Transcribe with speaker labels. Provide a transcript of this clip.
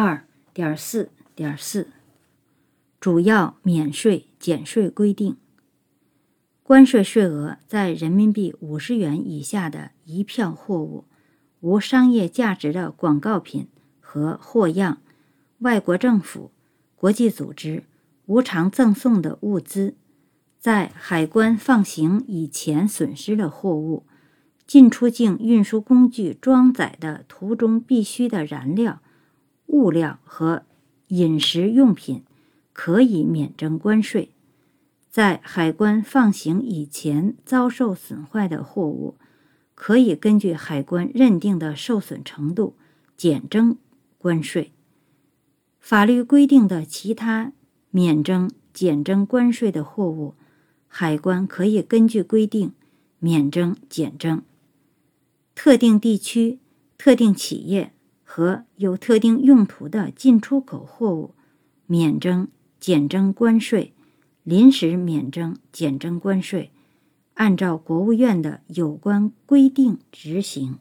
Speaker 1: 二点四点四，主要免税减税规定。关税税额在人民币五十元以下的一票货物、无商业价值的广告品和货样、外国政府、国际组织无偿赠送的物资、在海关放行以前损失的货物、进出境运输工具装载的途中必需的燃料、物料和饮食用品，可以免征关税。在海关放行以前遭受损坏的货物，可以根据海关认定的受损程度减征关税。法律规定的其他免征、减征关税的货物，海关可以根据规定免征、减征。特定地区、特定企业和有特定用途的进出口货物，免征、减征关税。临时免征、减征关税，按照国务院的有关规定执行。